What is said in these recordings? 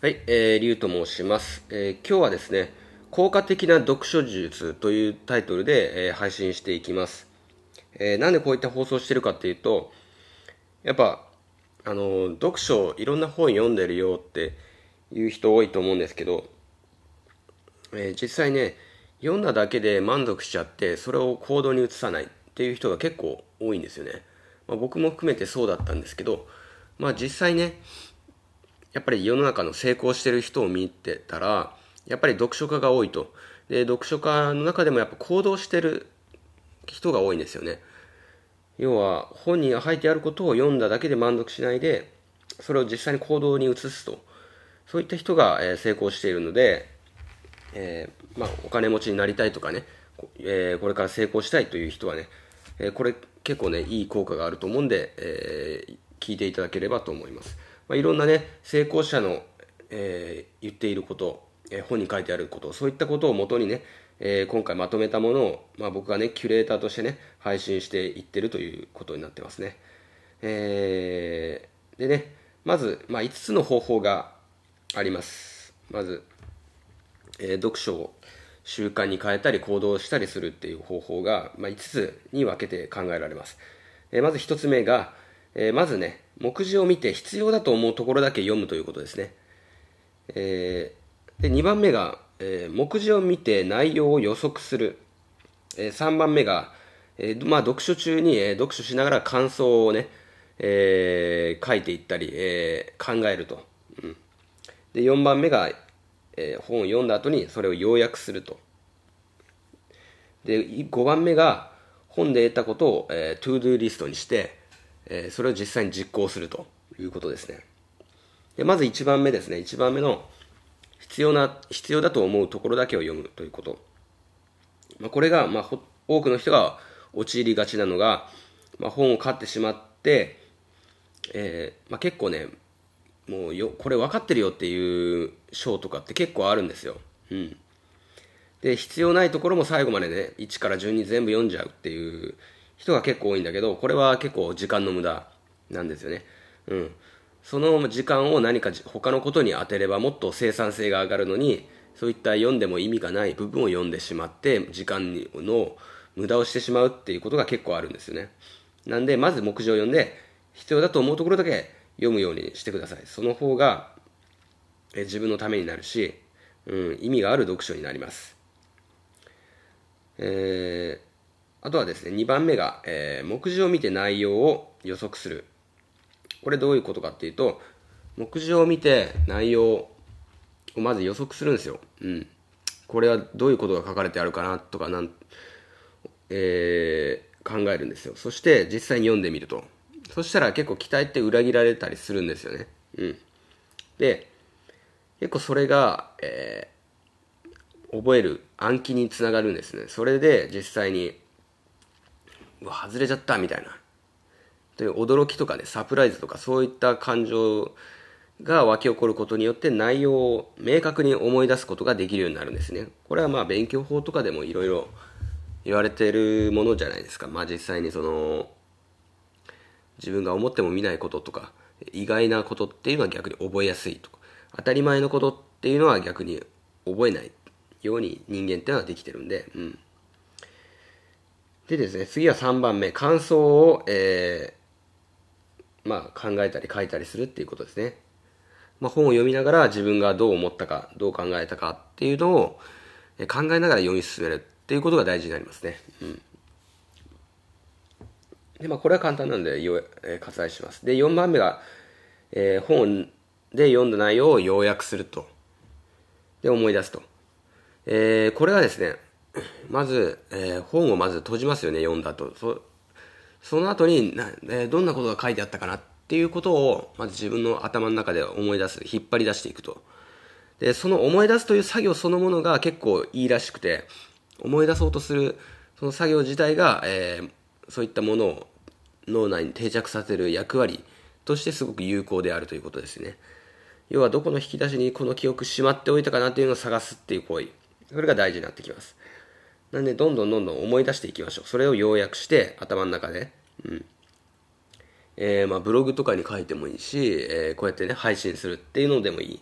はい、えー、リュウと申します、えー今日はですね、効果的な読書術というタイトルで、えー配信していきます、えーなんでこういった放送してるかっていうと、やっぱ、あの、読書、いろんな本読んでるよっていう人多いと思うんですけど、えー実際ね、読んだだけで満足しちゃって、それを行動に移さないっていう人が結構多いんですよね。まあ、僕も含めてそうだったんですけど、まあ実際ね、やっぱり世の中の成功してる人を見てたら、やっぱり読書家が多いと。で、読書家の中でもやっぱ行動してる人が多いんですよね。要は、本に書いてあることを読んだだけで満足しないで、それを実際に行動に移すと。そういった人が、成功しているので、えーまあ、お金持ちになりたいとかね、こえーこれから成功したいという人はね、えーこれ結構ね、いい効果があると思うんで、えー聞いていただければと思います。まあ、いろんなね、成功者の、えー言っていること、えー本に書いてあること、そういったことをもとにね、えー今回まとめたものを、まあ、僕がね、キュレーターとしてね、配信していってるということになってますね。えーでね、まず、まあ、5つの方法があります。まず、えー読書を習慣に変えたり行動したりするっていう方法が、まあ、5つに分けて考えられます、えーまず1つ目が、えーまずね目次を見て必要だと思うところだけ読むということですね、えーで2番目が、えー目次を見て内容を予測する、えー3番目が、えーまあ、読書中に、えー読書しながら感想をね、えー書いていったり、えー考えると、うん。で4番目が、えー本を読んだ後にそれを要約すると。で5番目が本で得たことを、えー、 ToDo リストにして、えーそれを実際に実行するということですね。でまず1番目ですね。1番目の必要な必要だと思うところだけを読むということ、まあ、これが、まあ、多くの人が陥りがちなのが、まあ、本を買ってしまって、えーまあ、結構ねもうよこれ分かってるよっていう章とかって結構あるんですよ、うん、で必要ないところも最後までね1から順に全部読んじゃうっていう人が結構多いんだけどこれは結構時間の無駄なんですよね。うん。その時間を何か他のことに当てればもっと生産性が上がるのにそういった読んでも意味がない部分を読んでしまって時間の無駄をしてしまうっていうことが結構あるんですよね。なんでまず目次を読んで必要だと思うところだけ読むようにしてください。その方がえ自分のためになるし、うん、意味がある読書になります。えーあとはですね、2番目が、えー目次を見て内容を予測する。これどういうことかっていうと、目次を見て内容をまず予測するんですよ。うん。これはどういうことが書かれてあるかなとかなん、えー考えるんですよ。そして実際に読んでみると。そしたら結構期待って裏切られたりするんですよね。うん。で、結構それが、えー覚える暗記につながるんですね。それで実際に、うわ、外れちゃったみたいな。という驚きとかね、サプライズとかそういった感情が湧き起こることによって内容を明確に思い出すことができるようになるんですね。これはまあ勉強法とかでもいろいろ言われてるものじゃないですか。まあ実際にその、自分が思っても見ないこととか、意外なことっていうのは逆に覚えやすいとか、当たり前のことっていうのは逆に覚えないように人間っていうのはできてるんで、うん。でですね、次は3番目、感想を、えーまあ、考えたり書いたりするっていうことですね。まあ、本を読みながら自分がどう思ったか、どう考えたかっていうのを考えながら読み進めるっていうことが大事になりますね。うん。で、まあ、これは簡単なんで、えー割愛します。で、4番目が、えー本で読んだ内容を要約すると。で、思い出すと。えーこれはですね、まず、えー本をまず閉じますよね、読んだと。そその後にな、えーどんなことが書いてあったかなっていうことを、まず自分の頭の中で思い出す、引っ張り出していくと。で、その思い出すという作業そのものが結構いいらしくて、思い出そうとする、その作業自体が、えーそういったものを脳内に定着させる役割としてすごく有効であるということですね。要はどこの引き出しにこの記憶しまっておいたかなっていうのを探すっていう行為。それが大事になってきます。なんで、どんどんどんどん思い出していきましょう。それを要約して、頭の中で。うん。えーまあ、ブログとかに書いてもいいし、えーこうやってね、配信するっていうのでもいい。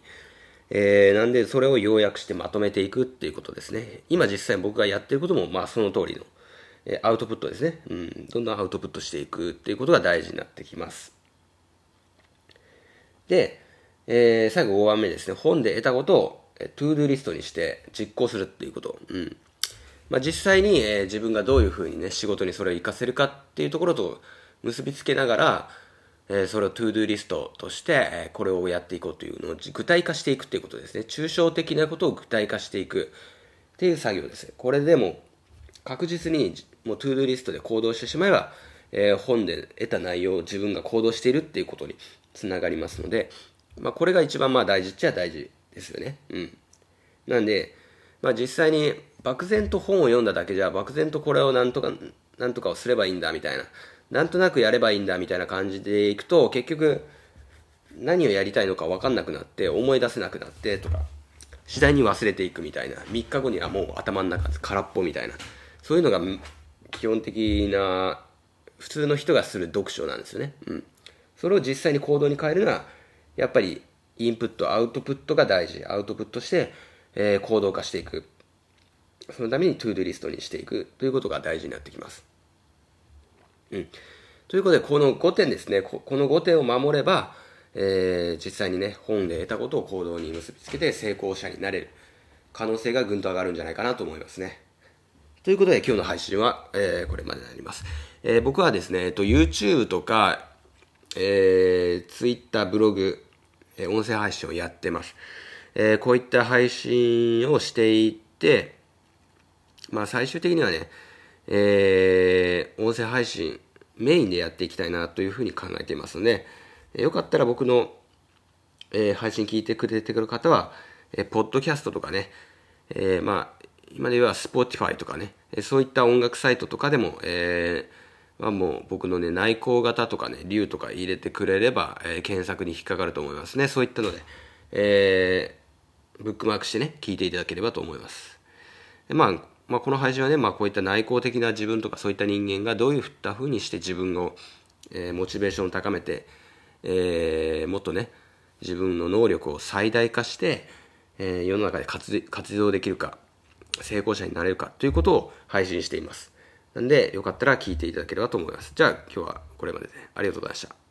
えー、なんでそれを要約してまとめていくっていうことですね。今実際僕がやってることも、まあその通りの、えアウトプットですね。うん、どんどんアウトプットしていくっていうことが大事になってきます。で、えー、最後5番目ですね。本で得たことを、え ToDo リストにして実行するっていうこと。うん。まあ、実際に、えー、自分がどういうふうにね、仕事にそれを活かせるかっていうところと結びつけながら、えー、それを ToDo リストとして、えー、これをやっていこうというのを具体化していくっていうことですね。抽象的なことを具体化していくっていう作業です。これでも確実にもう ToDo リストで行動してしまえば、えー、本で得た内容を自分が行動しているっていうことにつながりますので、まあ、これが一番まあ大事っちゃ大事ですよね。うん。なんで、まあ、実際に漠然と本を読んだだけじゃ漠然とこれをなんとかなんとかをすればいいんだみたいななんとなくやればいいんだみたいな感じでいくと結局何をやりたいのか分かんなくなって思い出せなくなってとか次第に忘れていくみたいな3日後にはもう頭の中空っぽみたいなそういうのが基本的な普通の人がする読書なんですよね、うん、それを実際に行動に変えるのはやっぱりインプットアウトプットが大事。アウトプットして、えー、行動化していくそのために ToDo リストにしていくということが大事になってきますうん。ということで、この5点ですね、この5点を守れば、えー、実際にね、本で得たことを行動に結びつけて成功者になれる可能性がぐんと上がるんじゃないかなと思いますね。ということで、今日の配信は、えー、これまでになります。えー、僕はですね、えっと、YouTube とか、えー、Twitter、ブログ、え音声配信をやってます。えこういった配信をしていって、まあ最終的にはね、えー、音声配信メインでやっていきたいなというふうに考えていますので、よかったら僕の、えー、配信聞いてくれてくる方は、えー、ポッドキャストとかね、えー、まあ、今で言えば Spotify とかね、そういった音楽サイトとかでも、えー、まあ、もう僕のね、内向型とかね、竜とか入れてくれれば、え、検索に引っかかると思いますね。そういったので、えー、ブックマークしてね、聞いていただければと思います。でまあ、まあ、この配信はね、まあ、こういった内向的な自分とかそういった人間がどういったふうにして自分を、えー、モチベーションを高めて、えー、もっとね自分の能力を最大化して、えー、世の中で活動できるか成功者になれるかということを配信しています。なんでよかったら聞いていただければと思います。じゃあ今日はこれまでで、ありがとうございました。